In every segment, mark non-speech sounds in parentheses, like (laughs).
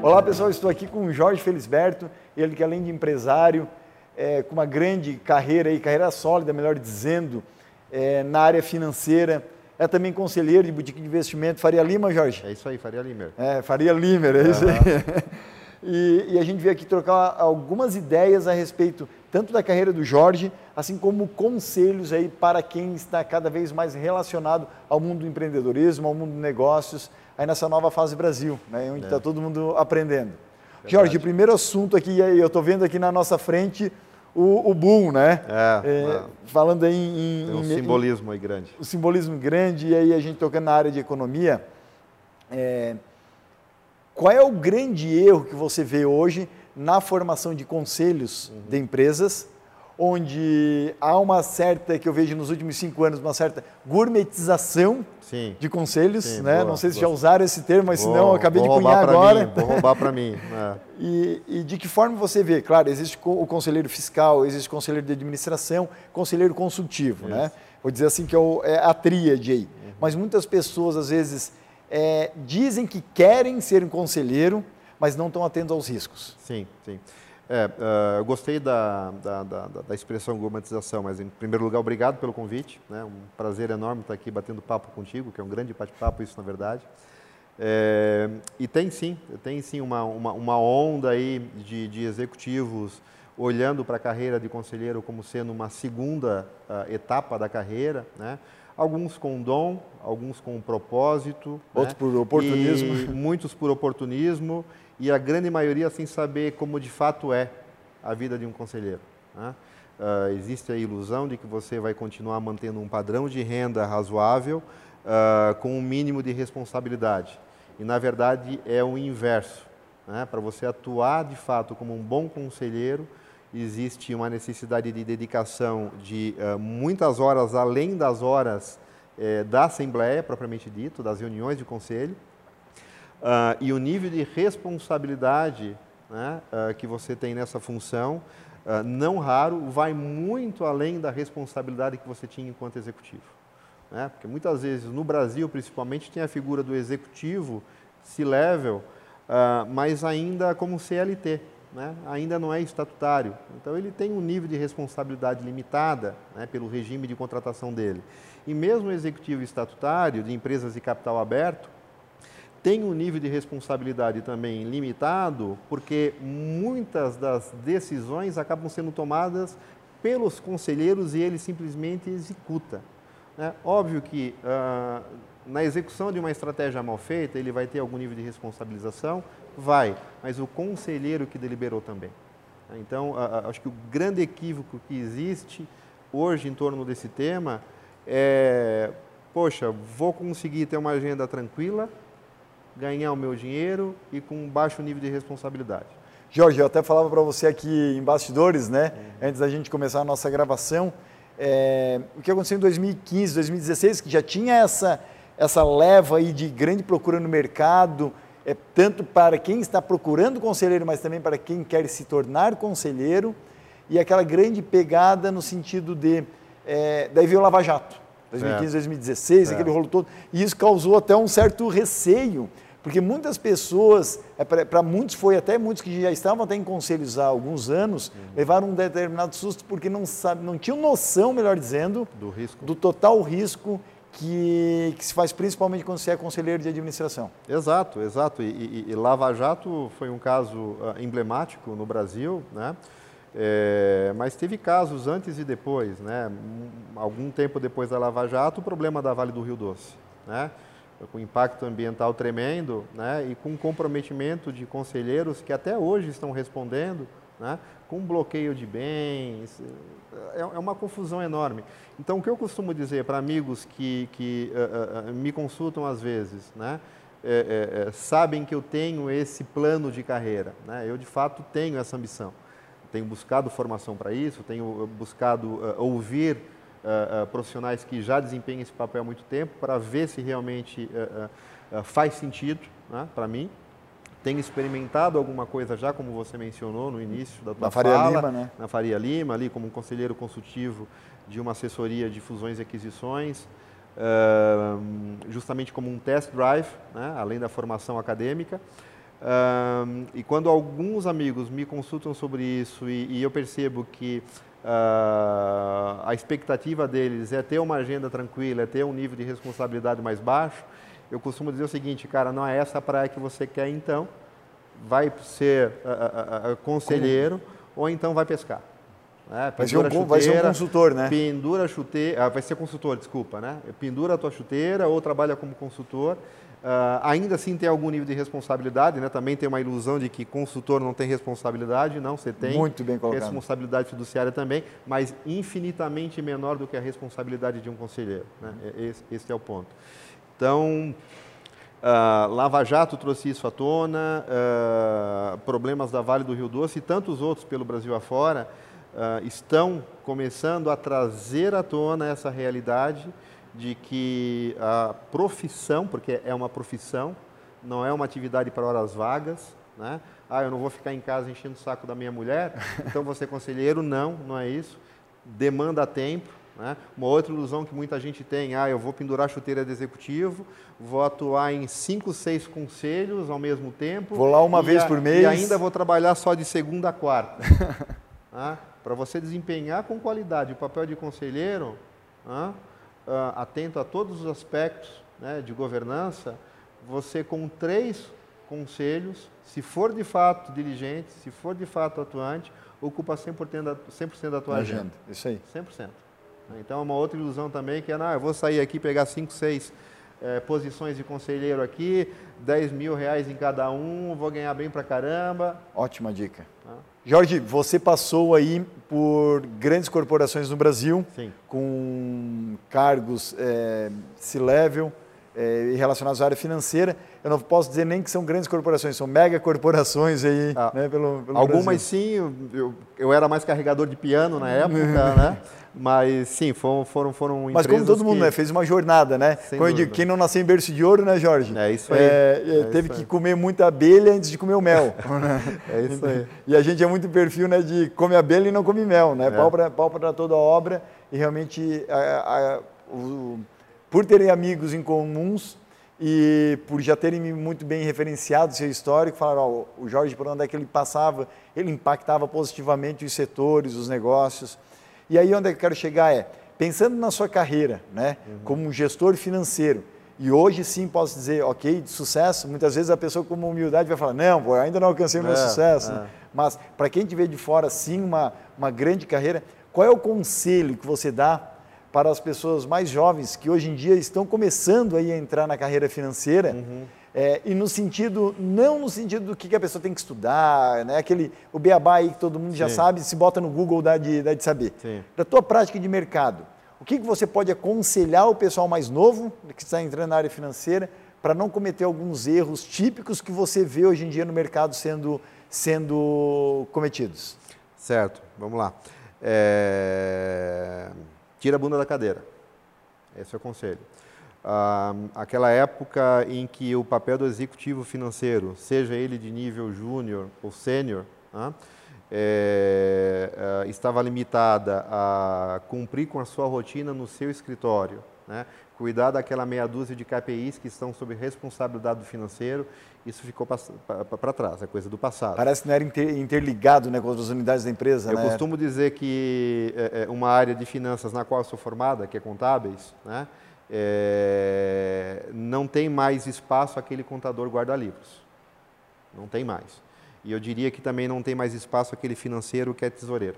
Olá pessoal, estou aqui com o Jorge Felisberto, ele que além de empresário, é, com uma grande carreira aí, carreira sólida, melhor dizendo, é, na área financeira, é também conselheiro de boutique de investimento. Faria Lima, Jorge? É isso aí, Faria Limer. É, Faria Limer, é uhum. isso aí. (laughs) E, e, a gente veio aqui trocar algumas ideias a respeito tanto da carreira do Jorge, assim como conselhos aí para quem está cada vez mais relacionado ao mundo do empreendedorismo, ao mundo dos negócios, aí nessa nova fase Brasil, né, onde está é. todo mundo aprendendo. Verdade. Jorge, o primeiro assunto aqui, eu estou vendo aqui na nossa frente o, o boom, né? É, é, falando aí em, Tem um em, simbolismo aí grande. O simbolismo grande, e aí a gente tocando na área de economia. É, qual é o grande erro que você vê hoje na formação de conselhos uhum. de empresas onde há uma certa, que eu vejo nos últimos cinco anos, uma certa gourmetização Sim. de conselhos, Sim, né? Boa, Não sei se boa. já usaram esse termo, mas vou, senão eu acabei de cunhar agora. Mim, vou roubar para mim. (laughs) É. E, e, de que forma você vê? Claro, existe o conselheiro fiscal, existe o conselheiro de administração, conselheiro consultivo? Isso. né? Vou dizer assim que é, o, é a tríade aí. Uhum. Mas muitas pessoas, às vezes, é, dizem que querem ser um conselheiro, mas não estão atentos aos riscos. Sim, sim. É, uh, eu gostei da, da, da, da, expressão gourmetização, mas em primeiro lugar, obrigado pelo convite. Né? Um prazer enorme estar aqui batendo papo contigo, que é um grande bate-papo, isso na verdade. É, e tem sim, tem sim uma, uma, uma onda aí de, de executivos olhando para a carreira de conselheiro como sendo uma segunda uh, etapa da carreira, né? Alguns com dom, alguns com propósito. Outros né? por oportunismo. Muitos por oportunismo e a grande maioria sem saber como de fato é a vida de um conselheiro. Né? Uh, existe a ilusão de que você vai continuar mantendo um padrão de renda razoável uh, com um mínimo de responsabilidade. E, na verdade, é o inverso. Né? Para você atuar de fato como um bom conselheiro, existe uma necessidade de dedicação de uh, muitas horas além das horas eh, da Assembleia, propriamente dito, das reuniões de conselho, Uh, e o nível de responsabilidade né, uh, que você tem nessa função, uh, não raro, vai muito além da responsabilidade que você tinha enquanto executivo. Né? Porque muitas vezes, no Brasil principalmente, tem a figura do executivo C-level, mas ainda como CLT, né? ainda não é estatutário. Então, ele tem um nível de responsabilidade limitada né, pelo regime de contratação dele. E mesmo o executivo estatutário de empresas de capital aberto, tem um nível de responsabilidade também limitado, porque muitas das decisões acabam sendo tomadas pelos conselheiros e ele simplesmente executa. É óbvio que ah, na execução de uma estratégia mal feita, ele vai ter algum nível de responsabilização? Vai, mas o conselheiro que deliberou também. Então, ah, ah, acho que o grande equívoco que existe hoje em torno desse tema é: poxa, vou conseguir ter uma agenda tranquila, ganhar o meu dinheiro e com baixo nível de responsabilidade. Jorge, eu até falava para você aqui em bastidores, né, uhum. antes da gente começar a nossa gravação, é, o que aconteceu em 2015, 2016, que já tinha essa, essa leva aí de grande procura no mercado, é, tanto para quem está procurando conselheiro, mas também para quem quer se tornar conselheiro, e aquela grande pegada no sentido de, é, daí veio o Lava Jato, 2015, é. 2016, aquele rolo todo, e isso causou até um certo receio, porque muitas pessoas, é, para muitos foi até muitos que já estavam até em conselhos há alguns anos, uhum. levaram um determinado susto porque não, sabe, não tinham noção, melhor dizendo, do risco, do total risco que, que se faz principalmente quando você é conselheiro de administração. Exato, exato. E, e, e Lava Jato foi um caso uh, emblemático no Brasil, né? É, mas teve casos antes e depois, né? Algum tempo depois da Lava Jato, o problema da Vale do Rio Doce, né? Com impacto ambiental tremendo né, e com comprometimento de conselheiros que até hoje estão respondendo, né, com bloqueio de bens, é, é uma confusão enorme. Então, o que eu costumo dizer para amigos que, que uh, uh, me consultam às vezes, né, é, é, é, sabem que eu tenho esse plano de carreira, né, eu de fato tenho essa ambição. Tenho buscado formação para isso, tenho buscado uh, ouvir uh, profissionais que já desempenham esse papel há muito tempo para ver se realmente uh, faz sentido né, para mim. Tenho experimentado alguma coisa já, como você mencionou no início da tua na Faria fala, Lima, né? na Faria Lima, ali como conselheiro consultivo de uma assessoria de fusões e aquisições, justamente como um test drive, né, além da formação acadêmica. Um, e quando alguns amigos me consultam sobre isso e, e eu percebo que uh, a expectativa deles é ter uma agenda tranquila, é ter um nível de responsabilidade mais baixo, eu costumo dizer o seguinte, cara, não é essa praia que você quer então, vai ser uh, uh, conselheiro Como? ou então vai pescar. É, vai, ser um, chuteira, vai ser um consultor, né? Pendura chuteira, vai ser consultor, desculpa, né? Pendura a tua chuteira ou trabalha como consultor. Uh, ainda assim tem algum nível de responsabilidade, né? Também tem uma ilusão de que consultor não tem responsabilidade, não, você tem Muito bem colocado. responsabilidade fiduciária também, mas infinitamente menor do que a responsabilidade de um conselheiro. Né? Esse, esse é o ponto. Então, uh, Lava Jato trouxe isso à tona, uh, problemas da Vale do Rio Doce e tantos outros pelo Brasil afora, uh, estão começando a trazer à tona essa realidade de que a profissão, porque é uma profissão, não é uma atividade para horas vagas, né? Ah, eu não vou ficar em casa enchendo o saco da minha mulher, então você conselheiro, não, não é isso. Demanda tempo, né? Uma outra ilusão que muita gente tem, ah, eu vou pendurar chuteira de executivo, vou atuar em cinco, seis conselhos ao mesmo tempo. Vou lá uma vez a, por mês. E ainda vou trabalhar só de segunda a quarta. (laughs) ah, para você desempenhar com qualidade o papel de conselheiro, uh, atento a todos os aspectos né, de governança, você com três conselhos, se for de fato diligente, se for de fato atuante, ocupa 100% da, 100 da tua agenda. agenda. Isso aí. 100%. Então, é uma outra ilusão também que é, não, eu vou sair aqui, pegar cinco, seis é, posições de conselheiro aqui, 10 mil reais em cada um, vou ganhar bem pra caramba. Ótima dica. Ah. Jorge, você passou aí por grandes corporações no Brasil, Sim. com cargos é, C-level é, relacionados à área financeira. Eu não posso dizer nem que são grandes corporações, são mega corporações aí, ah, né, pelo, pelo Algumas Brasil. sim, eu, eu, era mais carregador de piano na época, (laughs) né? Mas sim, foram, foram, foram Mas como todo mundo, que... né? Fez uma jornada, né? Como eu digo, quem não nasceu em berço de ouro, né, Jorge? É isso aí. É, é, é teve que aí. comer muita abelha antes de comer o mel. (laughs) é isso aí. E a gente é muito perfil né, de come abelha e não come mel, né? É. Pau para toda a obra e realmente, a, a, o, por terem amigos em comuns e por já terem muito bem referenciado seu histórico, falaram, ó, o Jorge, por onde é que ele passava, ele impactava positivamente os setores, os negócios. E aí onde é eu quero chegar é, pensando na sua carreira, né, uhum. como um gestor financeiro, e hoje sim posso dizer, ok, de sucesso, muitas vezes a pessoa com humildade vai falar, não, pô, ainda não alcancei o meu é, sucesso. É. Mas para quem te vê de fora, sim, uma, uma grande carreira, qual é o conselho que você dá para as pessoas mais jovens que hoje em dia estão começando aí a entrar na carreira financeira? Uhum é, e no sentido, não no sentido do que a pessoa tem que estudar, né? Aquele, o beabá aí que todo mundo já sabe, se bota no Google dá de, dá de saber. Sim. Da tua prática de mercado, o que, que você pode aconselhar o pessoal mais novo, que está entrando na área financeira, para não cometer alguns erros típicos que você vê hoje em dia no mercado sendo, sendo cometidos? Certo, vamos lá. É... Tira a bunda da cadeira. Esse é o conselho. Ah, aquela época em que o papel do executivo financeiro, seja ele de nível júnior ou sênior, ah, é, estava limitada a cumprir com a sua rotina no seu escritório, né? cuidar daquela meia dúzia de KPIs que estão sob responsabilidade do financeiro, isso ficou para trás, é coisa do passado. Parece que não era interligado né, com as unidades da empresa. Eu né? costumo dizer que é, é, uma área de finanças na qual eu sou formada, que é contábeis, né? é, não tem mais espaço aquele contador guarda-livros. Não tem mais. E eu diria que também não tem mais espaço aquele financeiro que é tesoureiro.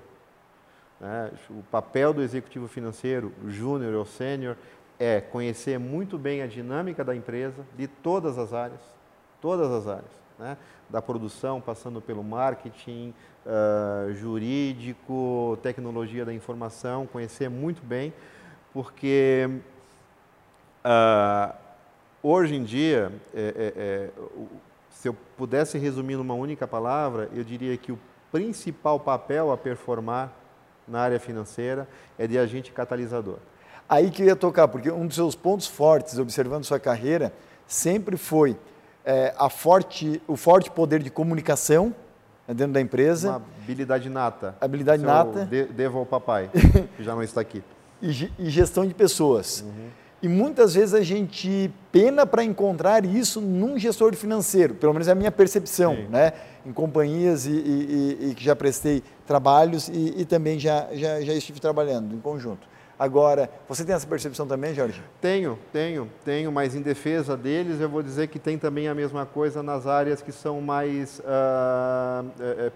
É, o papel do executivo financeiro, júnior ou sênior, é conhecer muito bem a dinâmica da empresa, de todas as áreas, todas as áreas, né? da produção, passando pelo marketing, uh, jurídico, tecnologia da informação, conhecer muito bem, porque Uh, hoje em dia, é, é, é, se eu pudesse resumir numa única palavra, eu diria que o principal papel a performar na área financeira é de agente catalisador. Aí que eu ia tocar, porque um dos seus pontos fortes, observando sua carreira, sempre foi é, a forte, o forte poder de comunicação né, dentro da empresa. Uma habilidade nata. Habilidade nata. De, devo ao papai, (laughs) que já não está aqui. E, e gestão de pessoas. Uhum. E muitas vezes a gente pena para encontrar isso num gestor financeiro, pelo menos é a minha percepção, né? em companhias e, e, e, que já prestei trabalhos e, e também já, já, já estive trabalhando em conjunto. Agora, você tem essa percepção também, Jorge? Tenho, tenho, tenho, mas em defesa deles eu vou dizer que tem também a mesma coisa nas áreas que são mais uh,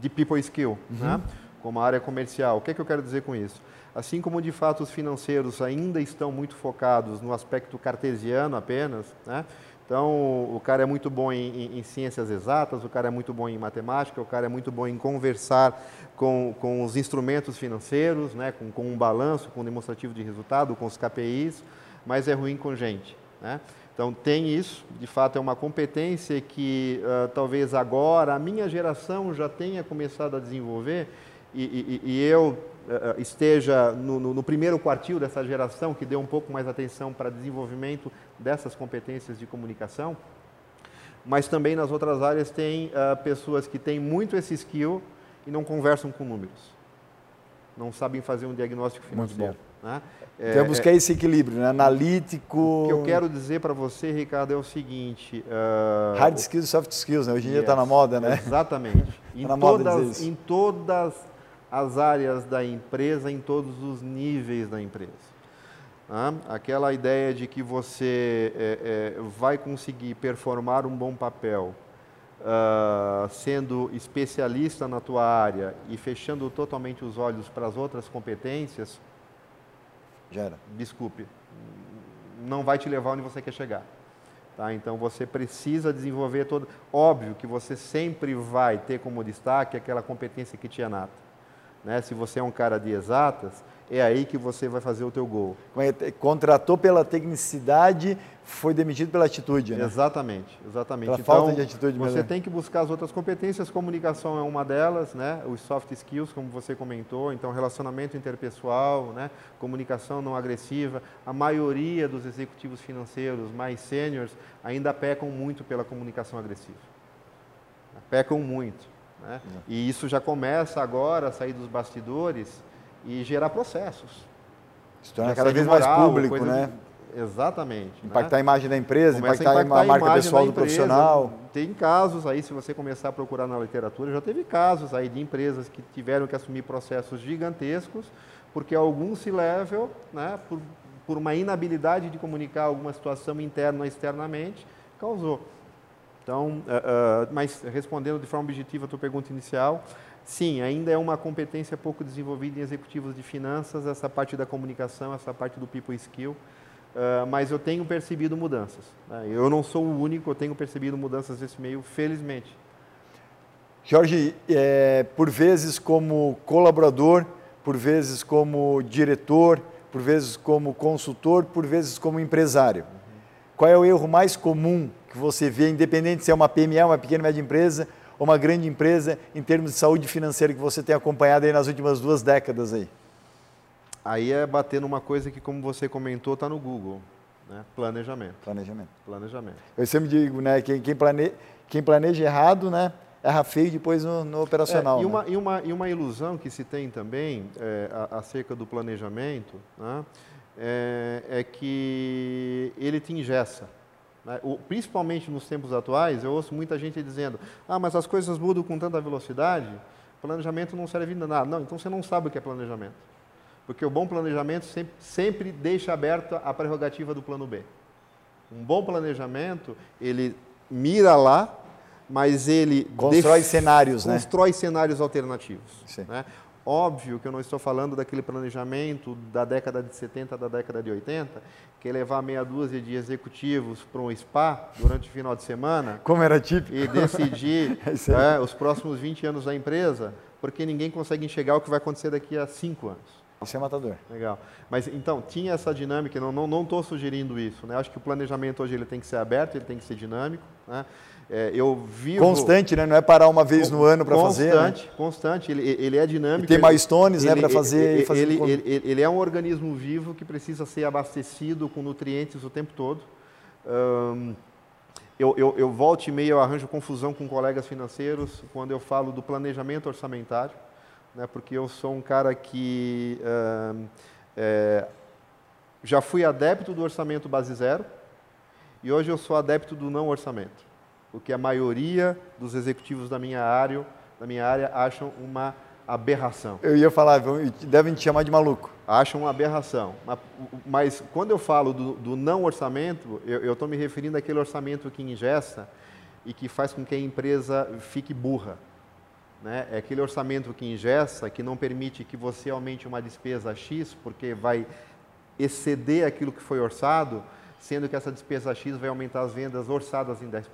de people skill, uhum. né? como a área comercial. O que, é que eu quero dizer com isso? Assim como de fato os financeiros ainda estão muito focados no aspecto cartesiano apenas, né? Então, o cara é muito bom em, em, em, ciências exatas, o cara é muito bom em matemática, o cara é muito bom em conversar com, com os instrumentos financeiros, né, com, com um balanço, com um demonstrativo de resultado, com os KPIs, mas é ruim com gente. Né? Então, tem isso, de fato, é uma competência que uh, talvez agora a minha geração já tenha começado a desenvolver e, e, e eu uh, esteja no, no, no, primeiro quartil dessa geração que deu um pouco mais atenção para desenvolvimento dessas competências de comunicação, mas também nas outras áreas tem uh, pessoas que têm muito esse skill e não conversam com números, não sabem fazer um diagnóstico financeiro. Né? É, Temos que é, esse equilíbrio, né? analítico. O que eu quero dizer para você, Ricardo, é o seguinte: uh, hard skills, soft skills, né? Hoje em yes, dia está na moda, né? Exatamente. (laughs) tá em, todas, em todas as áreas da empresa, em todos os níveis da empresa. Ah, aquela ideia de que você é, é, vai conseguir performar um bom papel uh, sendo especialista na tua área e fechando totalmente os olhos para as outras competências, já era. Desculpe, não vai te levar onde você quer chegar. Tá? Então você precisa desenvolver todo. Óbvio que você sempre vai ter como destaque aquela competência que te é nata. Né? Se você é um cara de exatas, é aí que você vai fazer o teu gol. É, contratou pela tecnicidade, foi demitido pela atitude, né? Exatamente, exatamente. Pela então, falta de atitude Você mesmo. tem que buscar as outras competências, comunicação é uma delas, né? Os soft skills, como você comentou, então relacionamento interpessoal, né? Comunicação não agressiva. A maioria dos executivos financeiros mais sêniores ainda pecam muito pela comunicação agressiva. Pecam muito. Né? E isso já começa agora a sair dos bastidores e gerar processos. Se torna cada vez moral, mais público, né? De... Exatamente. Né? Impactar né? a imagem da empresa, impactar, a, impactar a, marca pessoal do profissional. Tem casos aí, se você começar a procurar na literatura, já teve casos aí de empresas que tiveram que assumir processos gigantescos, porque algum C-level, né, por, por uma inabilidade de comunicar alguma situação interna ou externamente, causou. Então, uh, uh, mas respondendo de forma objetiva a tua pergunta inicial, sim, ainda é uma competência pouco desenvolvida em executivos de finanças, essa parte da comunicação, essa parte do people skill, uh, mas eu tenho percebido mudanças. Né? Eu não sou o único, eu tenho percebido mudanças nesse meio, felizmente. Jorge, é, por vezes como colaborador, por vezes como diretor, por vezes como consultor, por vezes como empresário. Uhum. Qual é o erro mais comum que você vê, independente se é uma PME, uma pequena e média empresa, uma grande empresa, em termos de saúde financeira que você tem acompanhado aí nas últimas duas décadas aí? Aí é bater numa coisa que, como você comentou, está no Google. Né? Planejamento. Planejamento. Planejamento. Eu sempre digo, né, quem, quem, plane... quem planeja errado, né, erra feio depois no, no operacional. É, e, né? uma, e, uma, e uma ilusão que se tem também é, acerca do planejamento né, é, é que ele te ingessa. Né? Principalmente nos tempos atuais, eu ouço muita gente dizendo: ah, mas as coisas mudam com tanta velocidade, planejamento não serve de nada. Não, então você não sabe o que é planejamento. Porque o bom planejamento sempre, sempre deixa aberta a prerrogativa do plano B. Um bom planejamento, ele mira lá, mas ele constrói def... cenários, né? constrói cenários alternativos. Né? Óbvio que eu não estou falando daquele planejamento da década de 70, da década de 80, que é levar meia dúzia de executivos para um spa durante o final de semana. Como era típico. E decidir (laughs) é, os próximos 20 anos da empresa, porque ninguém consegue enxergar o que vai acontecer daqui a 5 anos. Isso é matador. Legal. Mas então, tinha essa dinâmica, não estou não, não sugerindo isso. Né? Acho que o planejamento hoje ele tem que ser aberto, ele tem que ser dinâmico. Né? É, eu vivo... Constante, né? Não é parar uma vez no ano para fazer. Constante, né? constante. Ele, ele é dinâmico. E tem milestones, né, para fazer. Ele, fazer ele, ele, ele, é um organismo vivo que precisa ser abastecido com nutrientes o tempo todo. Eu, eu, eu volto e meio, eu arranjo confusão com colegas financeiros quando eu falo do planejamento orçamentário, né, porque eu sou um cara que é, já fui adepto do orçamento base zero e hoje eu sou adepto do não orçamento, o que a maioria dos executivos da minha área, da minha área acham uma aberração. Eu ia falar, devem te chamar de maluco. Acham uma aberração. Mas, quando eu falo do, do não orçamento, eu estou me referindo àquele orçamento que ingesta e que faz com que a empresa fique burra. Né? É aquele orçamento que ingessa, que não permite que você aumente uma despesa X, porque vai exceder aquilo que foi orçado, sendo que essa despesa X vai aumentar as vendas orçadas em 10%.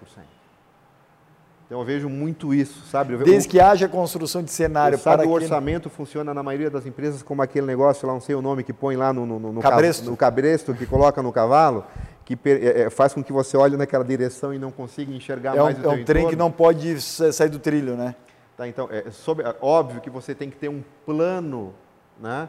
Então eu vejo muito isso, sabe? Desde que haja construção de cenário para o orçamento funciona na maioria das empresas como aquele negócio lá, não sei o nome, que põe lá no, no, no, cabresto. no cabresto, que coloca no cavalo, que é, é, faz com que você olhe naquela direção e não consiga enxergar é mais um, o É um trem que não pode sair do trilho, né? Tá, então, é, sobre, é óbvio que você tem que ter um plano né,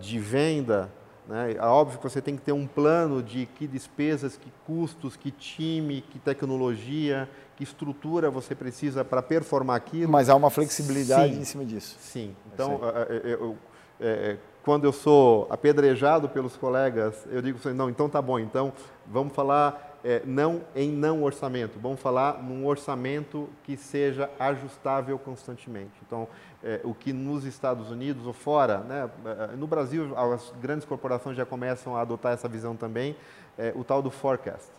de venda, né? É óbvio que você tem que ter um plano de que despesas, que custos, que time, que tecnologia, que estrutura você precisa para performar aquilo. Mas há uma flexibilidade sim, em cima disso. Sim. Então, eu, eu, quando eu sou apedrejado pelos colegas, eu digo assim, não, então tá bom, então vamos falar é, não em não orçamento, vamos falar num orçamento que seja ajustável constantemente. Então, é, o que nos Estados Unidos ou fora, né, é, no Brasil as grandes corporações já começam a adotar essa visão também, é, o tal do forecast.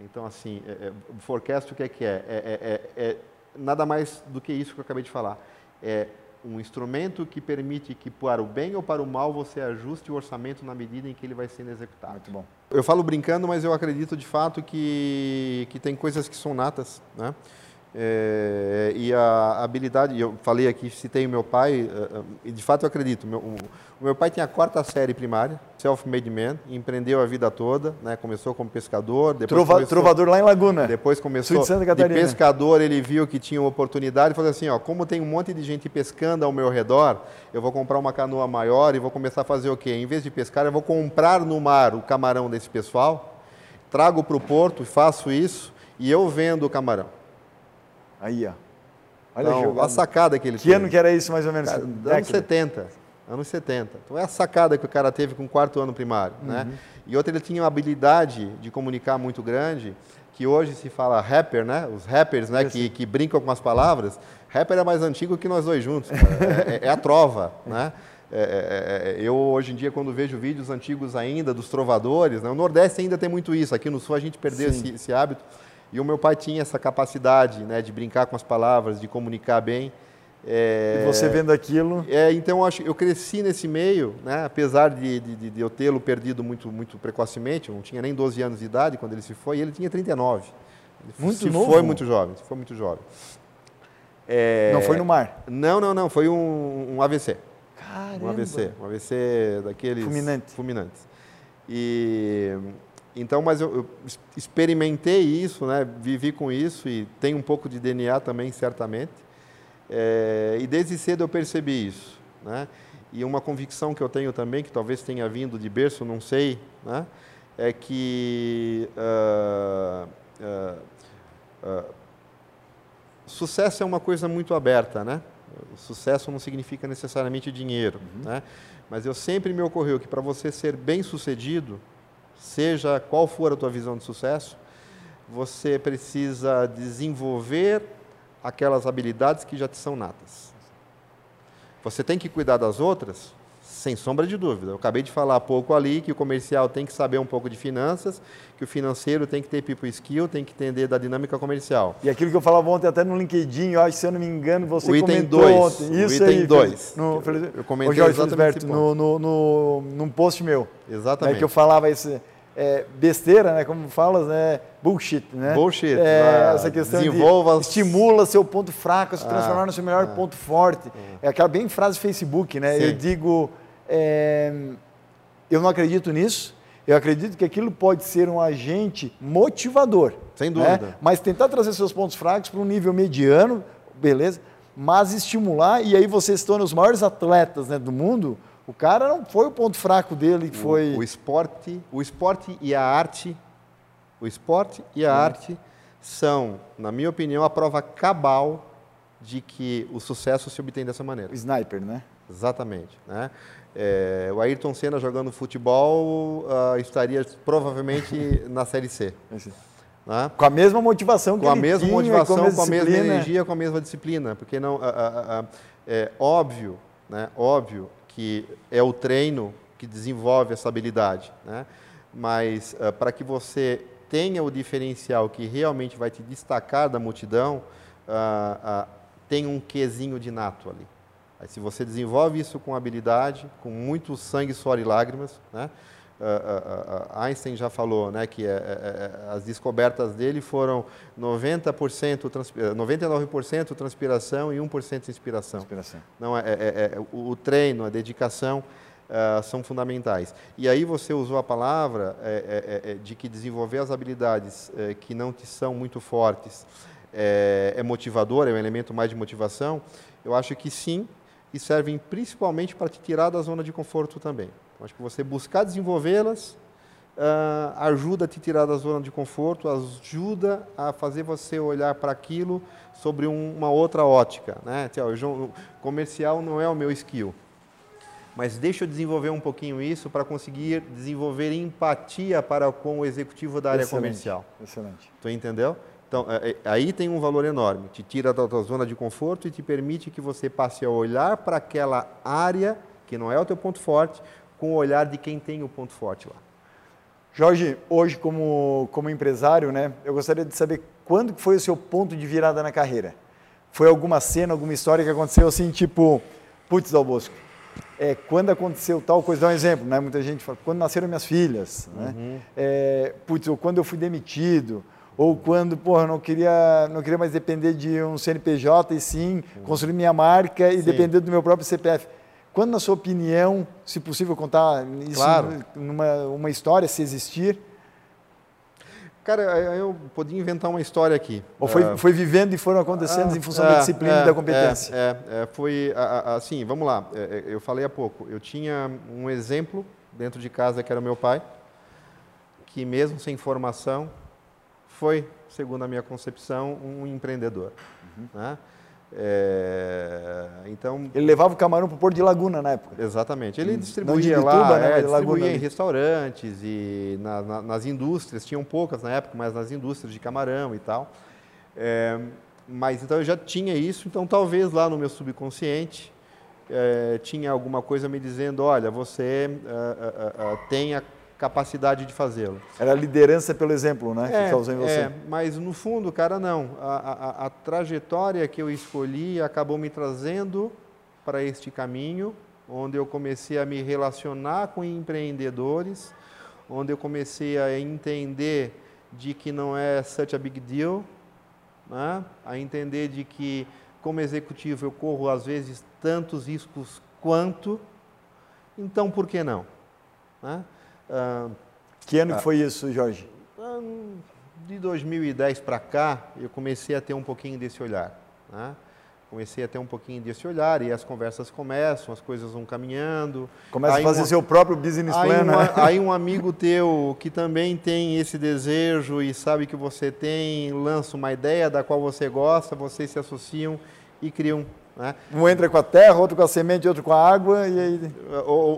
Então, assim, é, é, forecast o que é que é? É, é? é, nada mais do que isso que eu acabei de falar. É um instrumento que permite que, para o bem ou para o mal, você ajuste o orçamento na medida em que ele vai sendo executado. Muito bom. Eu falo brincando, mas eu acredito de fato que, que tem coisas que são natas, né? É, e a habilidade, eu falei aqui, citei o meu pai, é, é, e de fato eu acredito. Meu, o, meu pai tinha a quarta série primária, self-made man, empreendeu a vida toda, né? começou como pescador. Depois Trova, começou, trovador lá em Laguna. Depois começou de, Santa Catarina. de pescador, ele viu que tinha uma oportunidade e falou assim: ó, como tem um monte de gente pescando ao meu redor, eu vou comprar uma canoa maior e vou começar a fazer o quê? Em vez de pescar, eu vou comprar no mar o camarão desse pessoal, trago para o porto faço isso, e eu vendo o camarão. Aí, ó. Olha então, a, sacada que ele Que teve. ano que era isso, mais ou menos? Cara, anos 70. Anos 70. Então é a sacada que o cara teve com o quarto ano primário. Né? Uhum. Né? E outra, ele tinha uma habilidade de comunicar muito grande, que hoje se fala rapper, né? Os rappers, né? Que, que brincam com as palavras. Rapper é mais antigo que nós dois juntos. é, é, é, a trova, (laughs) né? É, é, é, eu, hoje em dia, quando vejo vídeos antigos ainda dos trovadores, né? o Nordeste ainda tem muito isso. Aqui no Sul a gente perdeu esse, esse hábito. E o meu pai tinha essa capacidade né, de brincar com as palavras, de comunicar bem. É, e você vendo aquilo? É, então eu, acho, eu cresci nesse meio, né, apesar de, de, de eu tê-lo perdido muito, muito precocemente, eu não tinha nem 12 anos de idade quando ele se foi, e ele tinha 39. Ele muito se novo? foi muito jovem, se foi muito jovem. É, não foi no mar? Não, não, não, foi um, um AVC. Caramba! Um AVC, um AVC daqueles... Fulminante. Fulminantes. E então, mas eu, eu, experimentei isso, né? vivi com isso e tenho um pouco de DNA também, certamente. É, e desde cedo eu percebi isso. Né? E uma convicção que eu tenho também, que talvez tenha vindo de berço, não sei, né? é que uh, uh, uh, sucesso é uma coisa muito aberta. Né? O sucesso não significa necessariamente dinheiro. Uhum. Né? Mas eu sempre me ocorreu que para você ser bem sucedido, seja qual for a tua visão de sucesso, você precisa desenvolver aquelas habilidades que já te são natas. Você tem que cuidar das outras, sem sombra de dúvida. Eu acabei de falar há pouco ali que o comercial tem que saber um pouco de finanças, que o financeiro tem que ter people skill, tem que entender da dinâmica comercial. E aquilo que eu falava ontem até no LinkedIn, eu acho, se eu não me engano, você o item comentou dois, ontem. Isso o item aí. 2. No, eu comentei Jorge exatamente Felisberto, no, no, no, num post meu. Exatamente. Né, que eu falava isso é, besteira, né? Como falas, né? Bullshit, né? Bullshit. É, ah, essa questão desenvolva... de estimula seu ponto fraco a se transformar ah, no seu melhor ah, ponto forte. É aquela bem frase Facebook, né? Sim. Eu digo, é, eu não acredito nisso. Eu acredito que aquilo pode ser um agente motivador. Sem dúvida. Né? Mas tentar trazer seus pontos fracos para um nível mediano, beleza? Mas estimular, e aí você se torna os maiores atletas né, do mundo, o cara não foi o ponto fraco dele, que foi o, o esporte, o esporte e a arte, o esporte e a hum. arte são, na minha opinião, a prova cabal de que o sucesso se obtém dessa maneira. O sniper, né? Exatamente, né? É, o Ayrton Senna jogando futebol uh, estaria provavelmente na Série C. Né? Com a mesma motivação que Com a mesma tinha, motivação, com a, com a mesma energia, com a mesma disciplina. Porque não, uh, uh, é óbvio, né, óbvio que é o treino que desenvolve essa habilidade. Né? Mas para que você tenha o diferencial que realmente vai te destacar da multidão, tem um quesinho de nato ali. Aí, se você desenvolve isso com habilidade, com muito sangue, suor e lágrimas, né? Uh, uh, uh, Einstein já falou né, que é, é, é as descobertas dele foram 90% transpi 99% transpiração e 1% inspiração. inspiração. Não, é, é, é, o, o, treino, a dedicação são fundamentais. E aí você usou a palavra de que desenvolver as habilidades que não te são muito fortes é motivador, é um elemento mais de motivação. Eu acho que sim, e servem principalmente para te tirar da zona de conforto também. Então, acho que você buscar desenvolvê-las uh, ajuda a te tirar da zona de conforto, ajuda a fazer você olhar para aquilo sobre um, uma outra ótica. Né? O comercial não é o meu skill, mas deixa eu desenvolver um pouquinho isso para conseguir desenvolver empatia para com o executivo da área excelente, comercial. Excelente. Tu entendeu? Então, é, é, aí tem um valor enorme. Te tira da tua zona de conforto e te permite que você passe a olhar para aquela área que não é o teu ponto forte, com o olhar de quem tem o ponto forte lá. Jorge, hoje como, como empresário, né, eu gostaria de saber quando foi o seu ponto de virada na carreira? Foi alguma cena, alguma história que aconteceu assim, tipo, putz, Albosco, é, quando aconteceu tal coisa, dá um exemplo, né? Muita gente fala, quando nasceram minhas filhas, né? Uhum. É, putz, ou quando eu fui demitido, ou quando, porra, não queria, não queria mais depender de um CNPJ e sim construir minha marca e sim. depender do meu próprio CPF. Quando, na sua opinião, se possível contar isso claro. numa uma história, se existir? Cara, eu podia inventar uma história aqui. Ou foi, uh, foi vivendo e foram acontecendo uh, em função uh, da disciplina e da competência? É, é foi assim, vamos lá. É, é, eu falei há pouco. Eu tinha um exemplo dentro de casa que era meu pai, que mesmo sem formação foi, segundo a minha concepção, um empreendedor. Uhum. Né? É, então ele levava o camarão para o Porto de Laguna na época. Exatamente. Ele distribuía lá, né, é, distribuía em restaurantes e na, na, nas indústrias. Tinham poucas na época, mas nas indústrias de camarão e tal. É, mas então eu já tinha isso. Então talvez lá no meu subconsciente é, tinha alguma coisa me dizendo, olha, você uh, uh, uh, tem a capacidade de fazê-lo. Era a liderança pelo exemplo, né? É, que causou em você. É, mas no fundo, cara, não. A, a, a, trajetória que eu escolhi acabou me trazendo para este caminho, onde eu comecei a me relacionar com empreendedores, onde eu comecei a entender de que não é such a big deal, né? a entender de que como executivo eu corro às vezes tantos riscos quanto, então por que não? Né? Ah, que ano que ah, foi isso, Jorge? De 2010 para cá, eu comecei a ter um pouquinho desse olhar. Né? Comecei a ter um pouquinho desse olhar e as conversas começam, as coisas vão caminhando. Começa aí a fazer seu próprio business aí plan. Uma, né? Aí um amigo teu que também tem esse desejo e sabe que você tem, lança uma ideia da qual você gosta, vocês se associam e criam né? Um entra com a terra, outro com a semente, outro com a água. E aí...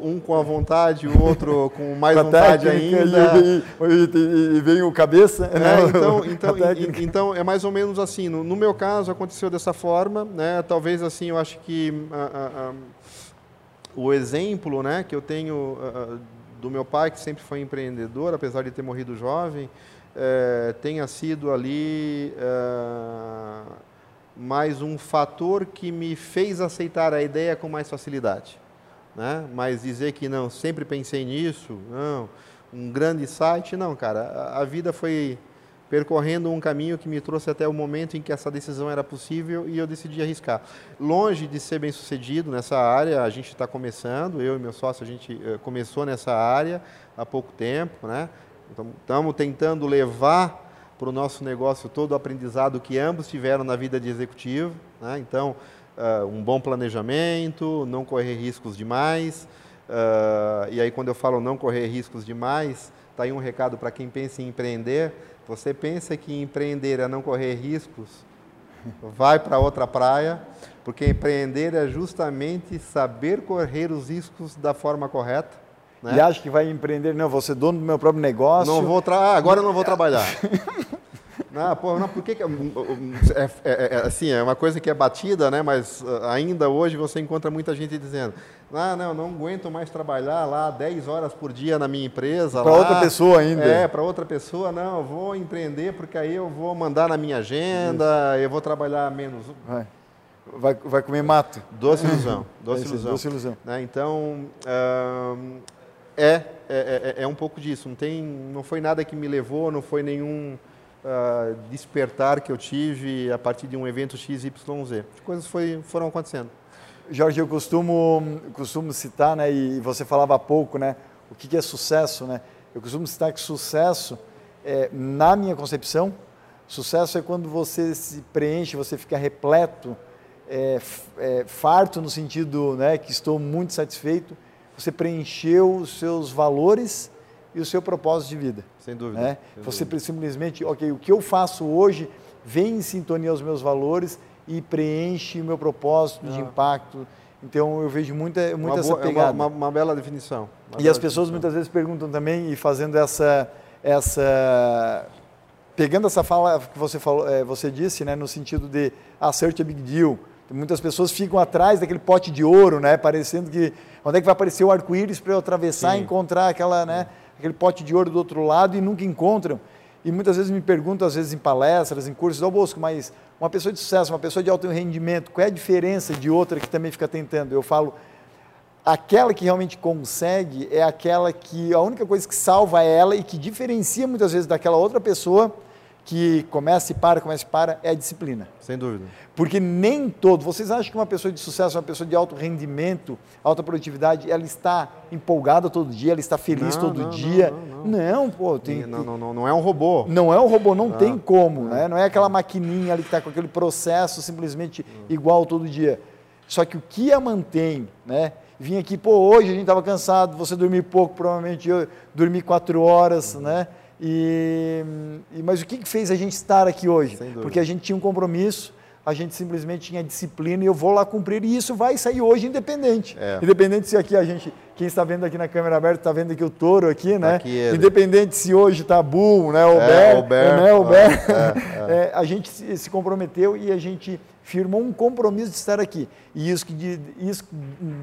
Um com a vontade, o outro com mais com vontade técnica, ainda. E, e, e, vem o cabeça. É, né? então, (laughs) então, então, é mais ou menos assim. No, no, meu caso, aconteceu dessa forma. Né? Talvez assim, eu acho que o exemplo né, que eu tenho do meu pai, que sempre foi empreendedor, apesar de ter morrido jovem, é, tenha sido ali é, mas um fator que me fez aceitar a ideia com mais facilidade. Né? Mas dizer que não, sempre pensei nisso, não, um grande site, não, cara. A, vida foi percorrendo um caminho que me trouxe até o momento em que essa decisão era possível e eu decidi arriscar. Longe de ser bem sucedido nessa área, a gente está começando, eu e meu sócio, a gente uh, começou nessa área há pouco tempo, né? Estamos então, tentando levar para o nosso negócio todo o aprendizado que ambos tiveram na vida de executivo. Né? Então, uh, um bom planejamento, não correr riscos demais. Uh, e aí, quando eu falo não correr riscos demais, está aí um recado para quem pensa em empreender. Você pensa que empreender é não correr riscos? vai para outra praia, porque empreender é justamente saber correr os riscos da forma correta. Né? E acha que vai empreender, não, vou ser dono do meu próprio negócio. Não vou tra... Ah, agora eu não vou (laughs) trabalhar. Não, pô, não, por que, que é, é, é, é, assim, é uma coisa que é batida, né? Mas ah, ainda hoje você encontra muita gente dizendo, ah, não, não aguento mais trabalhar lá 10 horas por dia na minha empresa. Para outra pessoa ainda. É, para outra pessoa, não, eu vou empreender porque aí eu vou mandar na minha agenda, Isso. eu vou trabalhar menos. Vai. Vai, vai comer mato. Doce ilusão. (laughs) Doce ilusão. Doce ilusão. Né? Então, é, é, é, um pouco disso. Não, tem, não foi nada que me levou, não foi nenhum uh, despertar que eu tive a partir de um evento XYZ. As coisas foi, foram acontecendo. Jorge, eu costumo, costumo citar, né, e você falava há pouco, né, o que, que é sucesso, né? Eu costumo citar que sucesso, é, na minha concepção, sucesso é quando você se preenche, você fica repleto, é, é, farto no sentido né, que estou muito satisfeito, você preencheu os seus valores e o seu propósito de vida. Sem dúvida. Né? Sem você dúvida. simplesmente, ok, o que eu faço hoje vem em sintonia aos meus valores e preenche o meu propósito ah. de impacto. Então eu vejo muita, muita uma essa boa, pegada. É uma, uma, uma, bela definição. Uma e bela as pessoas definição. muitas vezes perguntam também e fazendo essa, essa pegando essa fala que você falou, é, você disse, né, no sentido de assert a big deal. Muitas pessoas ficam atrás daquele pote de ouro, né, parecendo que onde é que vai aparecer o arco-íris para eu atravessar Sim. e encontrar aquela, né, aquele pote de ouro do outro lado e nunca encontram. E muitas vezes me perguntam, às vezes em palestras, em cursos, ao Bosco, mas uma pessoa de sucesso, uma pessoa de alto rendimento, qual é a diferença de outra que também fica tentando? Eu falo, aquela que realmente consegue é aquela que a única coisa que salva ela e que diferencia muitas vezes daquela outra pessoa que começa e para, começa e para, é a disciplina. Sem dúvida. Porque nem todo, vocês acham que uma pessoa de sucesso, uma pessoa de alto rendimento, alta produtividade, ela está empolgada todo dia, ela está feliz não, todo não, dia? Não, não, não. pô, tem, não, não, não, não é um robô. Não é um robô, não, tem como, né? Não é aquela maquininha ali que está com aquele processo simplesmente igual todo dia. Só que o que a mantém, né? Vim aqui, pô, hoje a gente estava cansado, você dormir pouco, provavelmente eu dormi quatro horas, uhum. né? E, mas o que, que fez a gente estar aqui hoje? Porque a gente tinha um compromisso, a gente simplesmente tinha disciplina e eu vou lá cumprir e isso vai sair hoje independente. É. Independente se aqui a gente, quem está vendo aqui na câmera aberta, está vendo aqui o touro aqui, né? Aqui independente se hoje está bull, né? O é, bear, o bear, né? o bear. É, é, (laughs) é, a gente se comprometeu e a gente firmou um compromisso de estar aqui. E isso que isso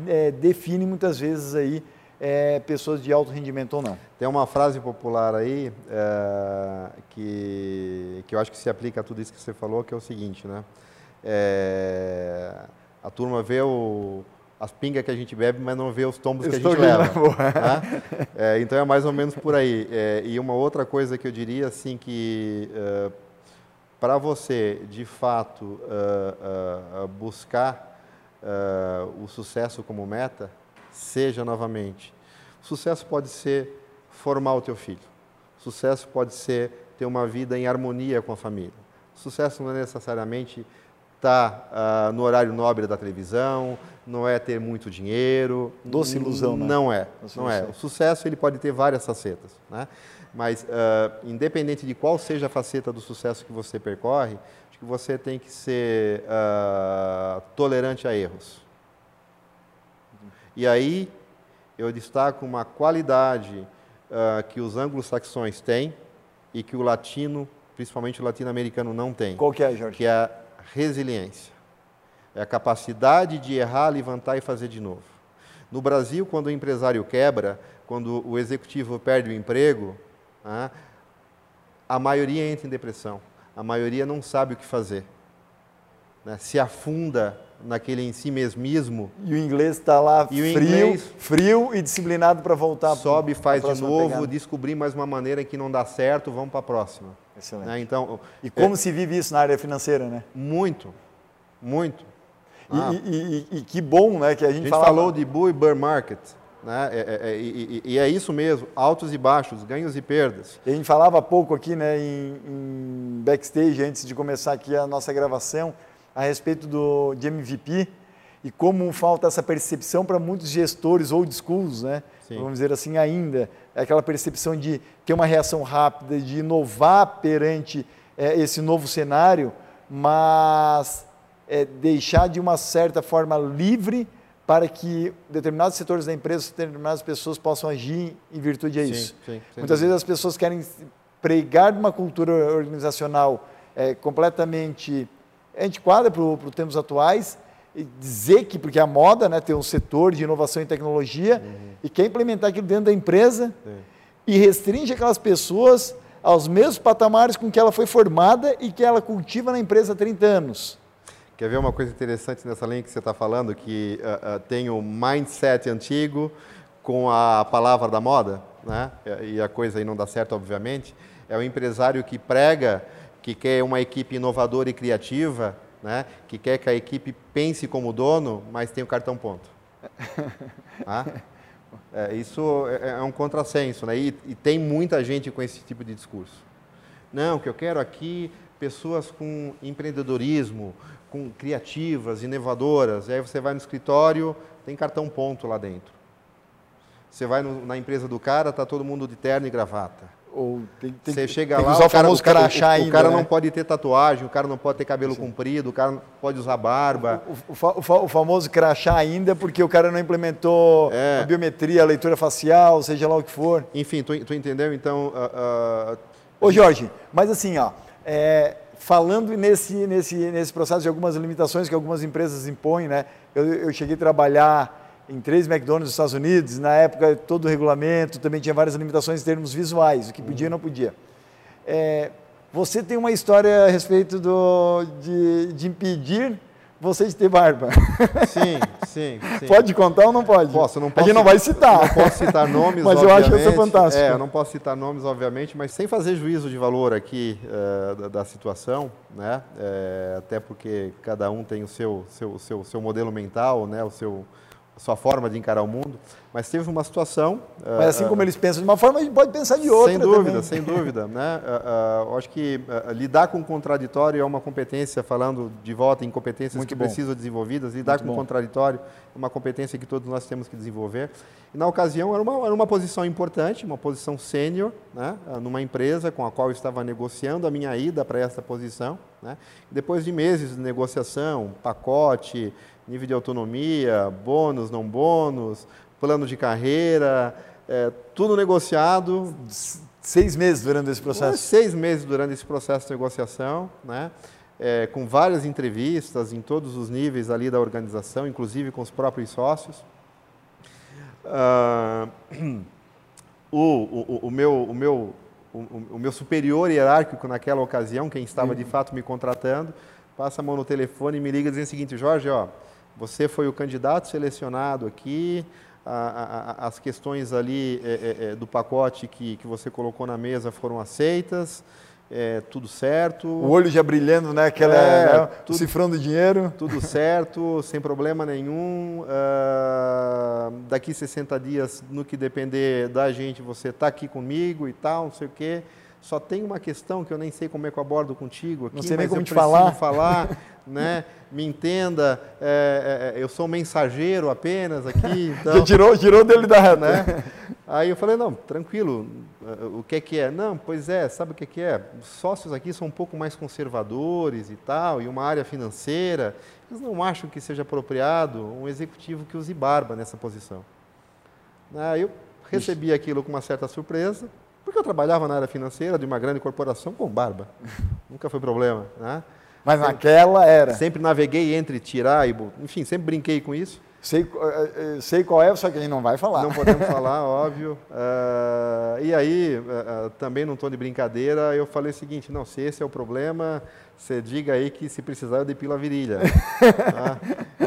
é, define muitas vezes aí é, pessoas de alto rendimento ou não. Tem uma frase popular aí é, que, que eu acho que se aplica a tudo isso que você falou, que é o seguinte, né? É, a turma vê o, as pingas que a gente bebe, mas não vê os tombos que a gente leva. (laughs) Né? É, então é mais ou menos por aí. É, e uma outra coisa que eu diria, assim, que é, para você, de fato, é, buscar o sucesso como meta, seja novamente. Sucesso pode ser formar o teu filho. Sucesso pode ser ter uma vida em harmonia com a família. Sucesso não é necessariamente estar tá, uh, no horário nobre da televisão, não é ter muito dinheiro. Doce ilusão, né? Não é, Doce não é. O sucesso ele pode ter várias facetas, né? Mas uh, independente de qual seja a faceta do sucesso que você percorre, acho que você tem que ser uh, tolerante a erros. E aí eu destaco uma qualidade uh, que os anglo-saxões têm e que o latino, principalmente o latino-americano, não tem. Qual que é, Jorge? Que é a resiliência. É a capacidade de errar, levantar e fazer de novo. No Brasil, quando o empresário quebra, quando o executivo perde o emprego, ah, a maioria entra em depressão. A maioria não sabe o que fazer. Né? Se afunda naquele em si mesmismo. E o inglês está lá e frio, inglês, frio e disciplinado para voltar. Sobe, faz de novo, pegada. descobrir mais uma maneira que não dá certo, vamos para a próxima. Excelente. Né? Então, e como é, se vive isso na área financeira, né? Muito, muito. E, ah. e, e, e que bom, né, que a gente, a gente falava... falou de bull e bear market. Né? É, é, é e, é isso mesmo, altos e baixos, ganhos e perdas. A gente falava pouco aqui né, em, em backstage, antes de começar aqui a nossa gravação, a respeito do, de MVP e como falta essa percepção para muitos gestores ou schools, né? Sim. vamos dizer assim, ainda. É aquela percepção de ter uma reação rápida, de inovar perante é, esse novo cenário, mas é, deixar de uma certa forma livre para que determinados setores da empresa, determinadas pessoas possam agir em virtude a isso. Sim, sim, Muitas vezes as pessoas querem pregar uma cultura organizacional é, completamente antiquada para os tempos atuais e dizer que, porque a moda né, tem um setor de inovação e tecnologia uhum. e quer implementar aquilo dentro da empresa Sim. e restringe aquelas pessoas aos mesmos patamares com que ela foi formada e que ela cultiva na empresa há 30 anos. Quer ver uma coisa interessante nessa linha que você está falando, que uh, uh, tem o mindset antigo com a palavra da moda, né? e a coisa aí não dá certo, obviamente, é o empresário que prega que quer uma equipe inovadora e criativa, né? que quer que a equipe pense como dono, mas tem o cartão ponto. ah? (laughs) é, isso é, é, um contrassenso, né? E, e tem muita gente com esse tipo de discurso. Não, o que eu quero aqui, pessoas com empreendedorismo, com criativas, inovadoras. E aí você vai no escritório, tem cartão ponto lá dentro. Você vai no, na empresa do cara, tá todo mundo de terno e gravata. Ou tem, tem, você chega lá, o cara, o cara, o, ainda, o cara né? não pode ter tatuagem, o cara não pode ter cabelo Sim. comprido, o cara não pode usar barba. O, o, o, famoso crachá ainda porque o cara não implementou é. a biometria, a leitura facial, seja lá o que for. Enfim, tu, tu entendeu? Então... Uh, uh... Ô Jorge, mas assim, ó, é, falando nesse, nesse, nesse processo de algumas limitações que algumas empresas impõem, né? Eu, eu cheguei a trabalhar em três McDonald's nos Estados Unidos, na época todo o regulamento também tinha várias limitações em termos visuais, o que podia e não podia. É, você tem uma história a respeito do, de, de impedir você de ter barba. (laughs) Sim, sim, sim. Pode contar ou não pode? Posso, não posso. A gente não vai citar. Não posso citar nomes, (laughs) Mas eu acho que isso é fantástico. É, eu não posso citar nomes, obviamente, mas sem fazer juízo de valor aqui uh, da, da, situação, né? É, até porque cada um tem o seu, seu, seu, seu modelo mental, né? O seu sua forma de encarar o mundo, mas teve uma situação. Mas assim uh, como eles pensam de uma forma, a gente pode pensar de outra. Sem dúvida, também. sem (laughs) dúvida. Né? Uh, uh, acho que lidar com o contraditório é uma competência, falando de volta em competências Muito que bom. precisam desenvolvidas, lidar Muito com o contraditório é uma competência que todos nós temos que desenvolver. E na ocasião era uma, era uma posição importante, uma posição sênior, né? numa empresa com a qual eu estava negociando a minha ida para essa posição. Né? Depois de meses de negociação, pacote, nível de autonomia, bônus, não bônus, plano de carreira, é, tudo negociado. Seis meses durante esse processo? Seis meses durante esse processo de negociação, né? É, com várias entrevistas em todos os níveis ali da organização, inclusive com os próprios sócios. (clears throat) Uh, o, o, o, meu, o, meu, o, o, meu superior hierárquico naquela ocasião, quem estava de fato me contratando, passa a mão no telefone e me liga dizendo o seguinte, Jorge, ó, você foi o candidato selecionado aqui, a, a, as questões ali é, é, é, do pacote que, que você colocou na mesa foram aceitas, é, tudo certo. O olho já brilhando, né? Aquela, é, né? Tudo, cifrando dinheiro. Tudo certo, (laughs) sem problema nenhum. Uh, daqui 60 dias, no que depender da gente, você está aqui comigo e tal, não sei o quê. Só tem uma questão que eu nem sei como é que eu abordo contigo aqui, não sei nem como te falar. falar (laughs) né? Me entenda, é, é, é, eu sou mensageiro apenas aqui. (laughs) Então, tirou, tirou dele da reta. Né? Aí eu falei, não, tranquilo, o que é que é? Não, pois é, sabe o que é que é? Os sócios aqui são um pouco mais conservadores e tal, e uma área financeira, eles não acham que seja apropriado um executivo que use barba nessa posição. Aí eu recebi aquilo com uma certa surpresa, porque eu trabalhava na área financeira de uma grande corporação com barba. (laughs) Nunca foi problema. Né? Mas sempre, naquela era. Sempre naveguei entre tirar e. Enfim, sempre brinquei com isso. Sei, eh, eh, sei qual é, só que a gente não vai falar. Não podemos (laughs) falar, óbvio. Uh, e aí, uh, também não estou de brincadeira, eu falei o seguinte: não, se esse é o problema, você diga aí que se precisar eu depilo a virilha. (laughs) tá?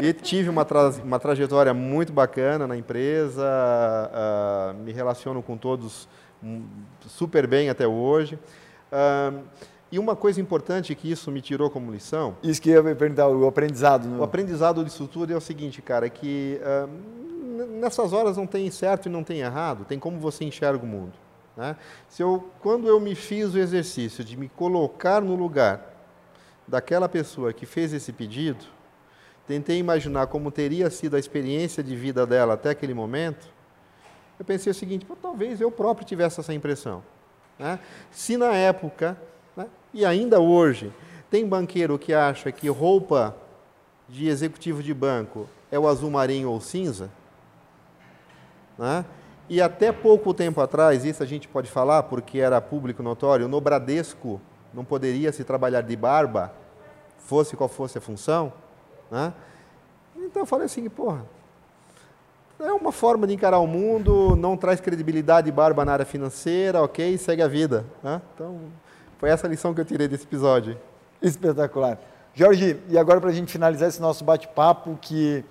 E tive uma, tra uma trajetória muito bacana na empresa, uh, me relaciono com todos hum, super bem até hoje. E uma coisa importante que isso me tirou como lição. Isso que eu ia perguntar, o aprendizado. O aprendizado disso tudo é o seguinte, cara, é que uh, nessas horas não tem certo e não tem errado, tem como você enxerga o mundo. Né? Se eu, quando eu me fiz o exercício de me colocar no lugar daquela pessoa que fez esse pedido, tentei imaginar como teria sido a experiência de vida dela até aquele momento, eu pensei o seguinte, talvez eu próprio tivesse essa impressão. Né? Se na época, né, e ainda hoje, Tem banqueiro que acha que roupa de executivo de banco é o azul marinho ou cinza? Né? E até pouco tempo atrás, isso a gente pode falar porque era público notório, no Bradesco não poderia se trabalhar de barba, fosse qual fosse a função. Né? Então eu falei assim, porra, é uma forma de encarar o mundo, não traz credibilidade barba na área financeira, ok, segue a vida. Né? Então, foi essa a lição que eu tirei desse episódio. Espetacular. Jorge, e agora para a gente finalizar esse nosso bate-papo, que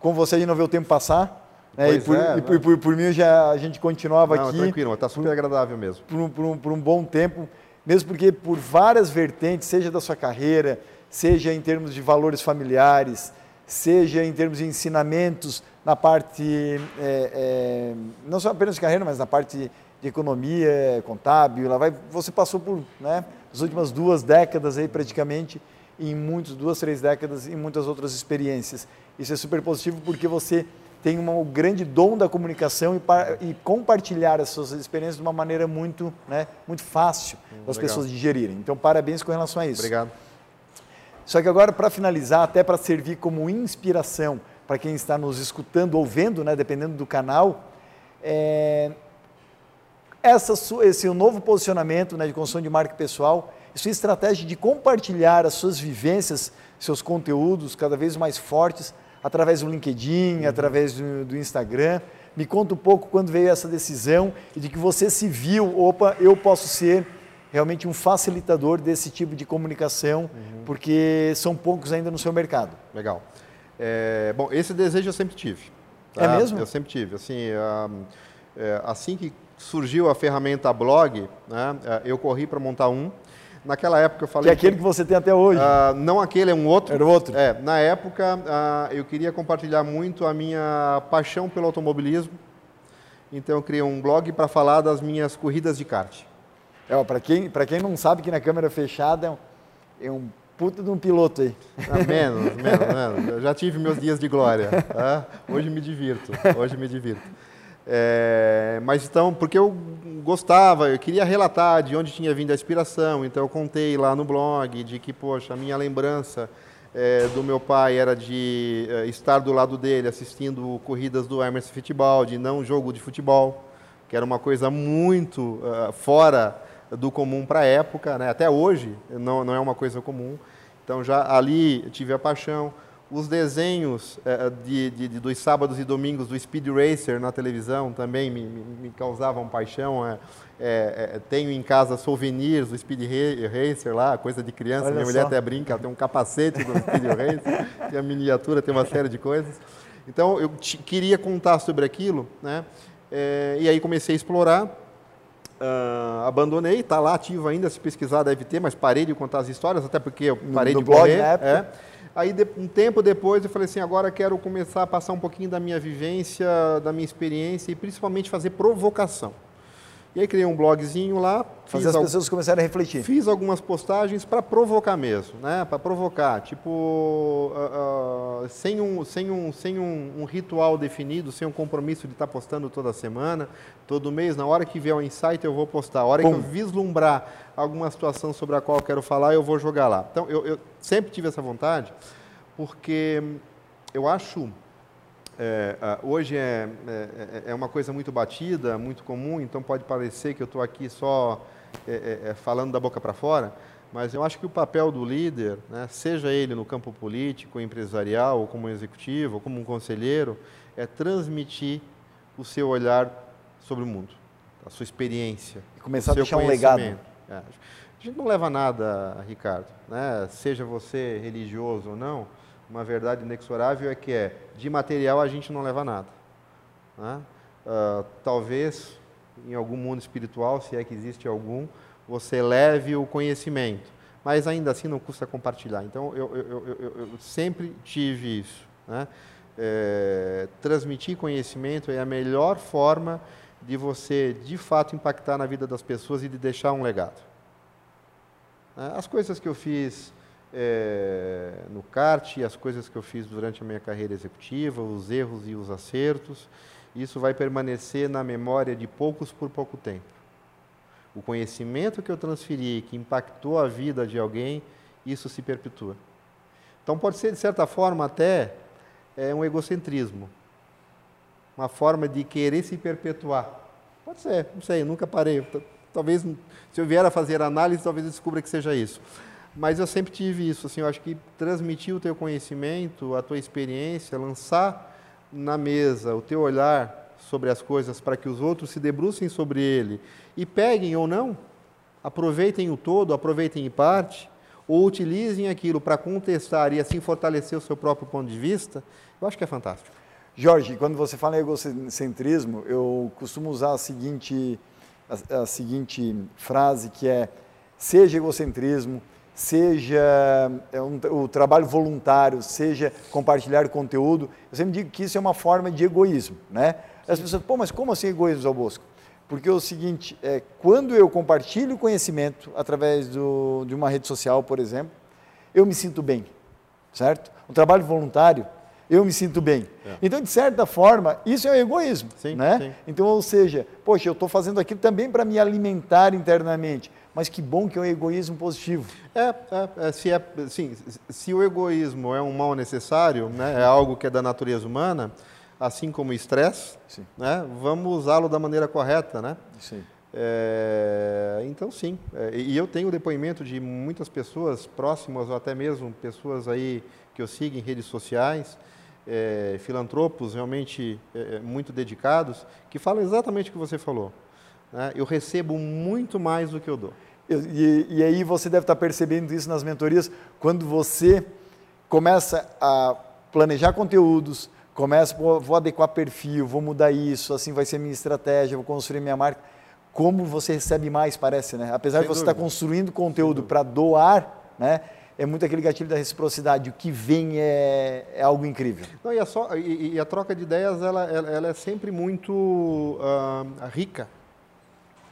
com você a gente não vê o tempo passar, né? e, por, é, e por, por, por, mim já a gente continuava não, aqui. Tranquilo, está super agradável mesmo. Por, por, um, por um bom tempo, mesmo porque por várias vertentes, seja da sua carreira, seja em termos de valores familiares, seja em termos de ensinamentos na parte, é, é, não só apenas de carreira, mas na parte de economia, contábil, lá vai, você passou por né, as últimas duas décadas aí praticamente, em muitas, duas, três décadas, em muitas outras experiências. Isso é super positivo porque você tem uma, um grande dom da comunicação e, e, compartilhar as suas experiências de uma maneira muito, né, muito fácil hum, das pessoas digerirem. Então, parabéns com relação a isso. Obrigado. Só que agora, para finalizar, até para servir como inspiração para quem está nos escutando ou vendo, né, dependendo do canal, é, essa, esse novo posicionamento né, de construção de marca pessoal, sua estratégia de compartilhar as suas vivências, seus conteúdos cada vez mais fortes, através do LinkedIn, uhum. através do, do Instagram. Me conta um pouco quando veio essa decisão e de que você se viu, opa, eu posso ser realmente um facilitador desse tipo de comunicação, uhum. porque são poucos ainda no seu mercado. Legal. É, bom, esse desejo eu sempre tive. Tá? É mesmo? Eu sempre tive. Assim, é, assim que surgiu a ferramenta blog, né, é, eu corri para montar um. Naquela época eu falei. Que é aquele que, que você tem até hoje? Uh, não aquele, é um outro. Era outro? É, na época uh, eu queria compartilhar muito a minha paixão pelo automobilismo. Então eu criei um blog para falar das minhas corridas de kart. É, para quem, quem não sabe que na câmera fechada é um, é um puta de um piloto aí. Ah, menos, menos, menos. Eu já tive meus dias de glória. Tá? Hoje me divirto, hoje me divirto. É, mas então, porque eu gostava, eu queria relatar de onde tinha vindo a inspiração, então eu contei lá no blog de que, poxa, a minha lembrança é, do meu pai era de é, estar do lado dele assistindo corridas do Emerson Fittipaldi, não jogo de futebol, que era uma coisa muito uh, fora do comum para a época, né? até hoje não, não é uma coisa comum. Então já ali tive a paixão. Os desenhos é, de, de, de, dos sábados e domingos do Speed Racer na televisão também me, me, causavam paixão. É, é, é tenho em casa souvenirs do Speed Racer lá, coisa de criança. Olha Minha só. mulher até brinca, tem um capacete do Speed Racer, (laughs) tem a miniatura, tem uma série de coisas. Então eu queria contar sobre aquilo, né? É, e aí comecei a explorar Uh, abandonei, está lá ativo ainda, se pesquisar deve ter, mas parei de contar as histórias, até porque eu parei no, de blog, correr. É. Aí, um tempo depois, eu falei assim, agora quero começar a passar um pouquinho da minha vivência, da minha experiência e principalmente fazer provocação. E aí criei um blogzinho lá. Fazer as pessoas começarem a refletir. Fiz algumas postagens para provocar mesmo, né? Para provocar, tipo, uh, uh, sem, um, sem, um, sem um, um, ritual definido, sem um compromisso de estar tá postando toda semana, todo mês. Na hora que vier o um insight, eu vou postar. A hora que eu vislumbrar alguma situação sobre a qual eu quero falar, eu vou jogar lá. Então, eu, eu sempre tive essa vontade, porque eu acho é, hoje é, é, é, uma coisa muito batida, muito comum, então pode parecer que eu estou aqui só é, é, é, falando da boca para fora, mas eu acho que o papel do líder, né, seja ele no campo político, empresarial, ou como executivo, ou como um conselheiro, é transmitir o seu olhar sobre o mundo, a sua experiência. E começar a deixar um legado. A gente não leva nada, Ricardo, né? seja você religioso ou não, uma verdade inexorável é que é de material a gente não leva nada. Né? Uh, talvez em algum mundo espiritual, se é que existe algum, você leve o conhecimento, mas ainda assim não custa compartilhar. Então eu, eu, eu, eu sempre tive isso. Né? É, transmitir conhecimento é a melhor forma de você de fato impactar na vida das pessoas e de deixar um legado. Né? As coisas que eu fiz é, no kart, as coisas que eu fiz durante a minha carreira executiva, os erros e os acertos. Isso vai permanecer na memória de poucos por pouco tempo. O conhecimento que eu transferi, que impactou a vida de alguém, isso se perpetua. Então pode ser, de certa forma, até é, um egocentrismo. Uma forma de querer se perpetuar. Pode ser, não sei, nunca parei. Talvez, se eu vier a fazer análise, talvez eu descubra que seja isso. Mas eu sempre tive isso, assim, eu acho que transmitir o teu conhecimento, a tua experiência, lançar na mesa o teu olhar sobre as coisas para que os outros se debrucem sobre ele e peguem ou não, aproveitem o todo, aproveitem em parte, ou utilizem aquilo para contestar e assim fortalecer o seu próprio ponto de vista, eu acho que é fantástico. Jorge, quando você fala em egocentrismo, eu costumo usar a seguinte, a, a seguinte frase que é seja egocentrismo, seja é, um, o trabalho voluntário, seja compartilhar conteúdo, eu sempre digo que isso é uma forma de egoísmo, né? As pessoas, pô, mas como assim egoísmo, ao Bosco? Porque é o seguinte, é, quando eu compartilho conhecimento através do, de uma rede social, por exemplo, eu me sinto bem, certo? O trabalho voluntário, eu me sinto bem. É. Então, de certa forma, isso é egoísmo, sim, né? Sim. Então, ou seja, poxa, eu estou fazendo aquilo também para me alimentar internamente mas que bom que é um egoísmo positivo. É, é, é, se, é sim, se o egoísmo é um mal necessário, né, é algo que é da natureza humana, assim como o estresse, né, vamos usá-lo da maneira correta, né? Sim. É, então sim, é, e eu tenho depoimento de muitas pessoas próximas ou até mesmo pessoas aí que eu sigo em redes sociais, é, filantropos realmente é, é, muito dedicados, que falam exatamente o que você falou. Né? Eu recebo muito mais do que eu dou. E, e, aí você deve estar percebendo isso nas mentorias, quando você começa a planejar conteúdos, começa, vou, vou adequar perfil, vou mudar isso, assim vai ser minha estratégia, vou construir minha marca. Como você recebe mais, parece, né? Apesar Sem de você dúvida. estar construindo conteúdo para doar, né? É muito aquele gatilho da reciprocidade. O que vem é, é algo incrível. Não, e, a so, e, e, a troca de ideias ela, ela, ela é sempre muito uh, rica.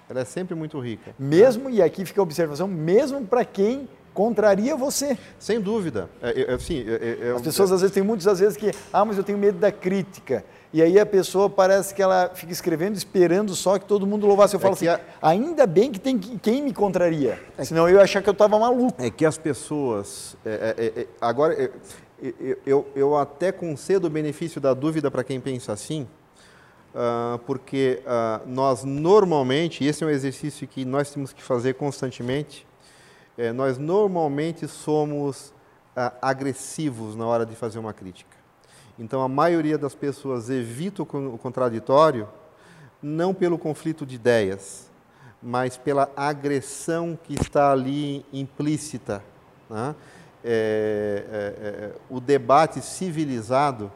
Ela é sempre muito rica. Mesmo, e aqui fica a observação, mesmo para quem contraria você. Sem dúvida. É, é, assim, é, é, As pessoas às vezes têm muitas vezes que, ah, mas eu tenho medo da crítica. E aí a pessoa parece que ela fica escrevendo, esperando só que todo mundo louvasse. Eu falo assim, a... ainda bem que tem quem me contraria, senão eu ia achar que eu estava maluco. É que as pessoas, agora, eu, eu até concedo o benefício da dúvida para quem pensa assim, Uh, porque uh, nós normalmente, e esse é um exercício que nós temos que fazer constantemente, é, nós normalmente somos uh, agressivos na hora de fazer uma crítica. Então a maioria das pessoas evita o contraditório não pelo conflito de ideias, mas pela agressão que está ali implícita. Né? É, é, é, o debate civilizado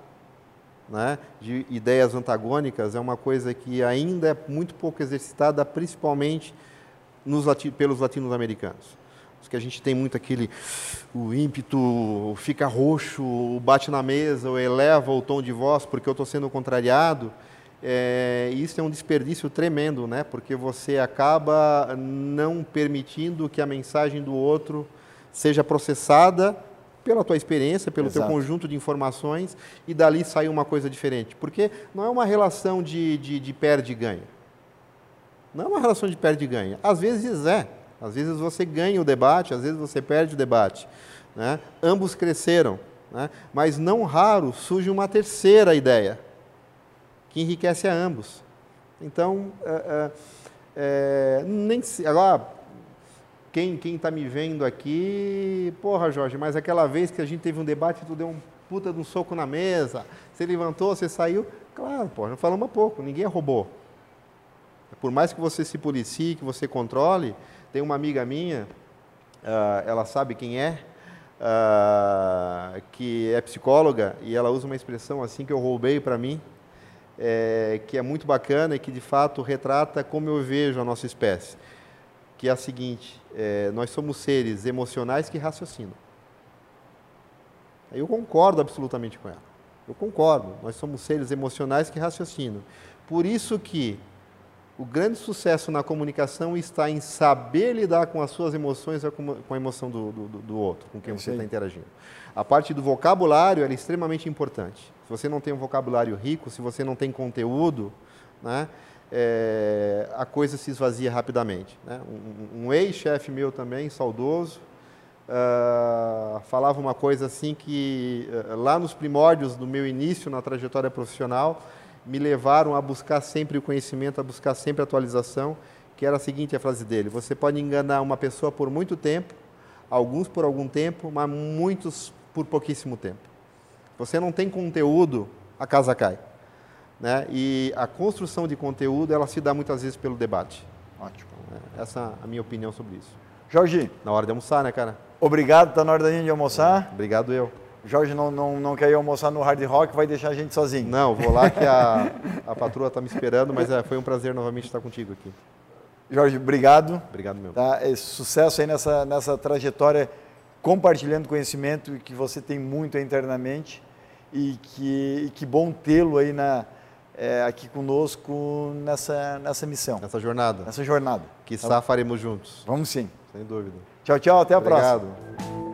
né, de ideias antagônicas é uma coisa que ainda é muito pouco exercitada, principalmente nos, pelos latino-americanos. Que a gente tem muito aquele o ímpeto, fica roxo, bate na mesa, ou eleva o tom de voz porque eu estou sendo contrariado. É, isso é um desperdício tremendo, né? Porque você acaba não permitindo que a mensagem do outro seja processada pela tua experiência, pelo Exato. teu conjunto de informações, e dali sai uma coisa diferente. Porque não é uma relação de, de, de perde e ganha. Não é uma relação de perde e ganha. Às vezes é. Às vezes você ganha o debate, às vezes você perde o debate. Né? Ambos cresceram. Né? Mas não raro surge uma terceira ideia, que enriquece a ambos. Então, é, é, é, nem se, agora, quem está me vendo aqui, porra, Jorge, mas aquela vez que a gente teve um debate, tu deu um puta de um soco na mesa, você levantou, você saiu. Claro, porra, não falamos pouco, ninguém é robô. Por mais que você se policie, que você controle, tem uma amiga minha, uh, ela sabe quem é, uh, que é psicóloga, e ela usa uma expressão assim que eu roubei para mim, é, que é muito bacana e que de fato retrata como eu vejo a nossa espécie que é a seguinte: é, nós somos seres emocionais que raciocinam. Eu concordo absolutamente com ela. Eu concordo. Nós somos seres emocionais que raciocinam. Por isso que o grande sucesso na comunicação está em saber lidar com as suas emoções e com a emoção do, do, do outro, com quem é você está interagindo. A parte do vocabulário é extremamente importante. Se você não tem um vocabulário rico, se você não tem conteúdo, né, é, a coisa se esvazia rapidamente. Né? Um, um ex-chefe meu também, saudoso, uh, falava uma coisa assim que uh, lá nos primórdios do meu início na trajetória profissional me levaram a buscar sempre o conhecimento, a buscar sempre a atualização, que era a seguinte a frase dele: você pode enganar uma pessoa por muito tempo, alguns por algum tempo, mas muitos por pouquíssimo tempo. Você não tem conteúdo, a casa cai. Né? E a construção de conteúdo, ela se dá muitas vezes pelo debate. Ótimo. É, essa é a minha opinião sobre isso. Jorge. Na hora de almoçar, né, cara? Obrigado, tá na hora da gente almoçar. Obrigado eu. Jorge não, não, não quer ir almoçar no Hard Rock, vai deixar a gente sozinho. Não, vou lá que a, (laughs) a patroa está me esperando, mas é, foi um prazer novamente estar contigo aqui. Jorge, obrigado. Obrigado, meu. Tá? É, sucesso aí nessa, nessa trajetória, compartilhando conhecimento que você tem muito internamente e que, e que bom tê-lo aí na, é, aqui conosco nessa, nessa missão. Nessa jornada. Nessa jornada. Que tá faremos juntos. Vamos sim. Sem dúvida. Tchau, tchau. Até a Obrigado. próxima.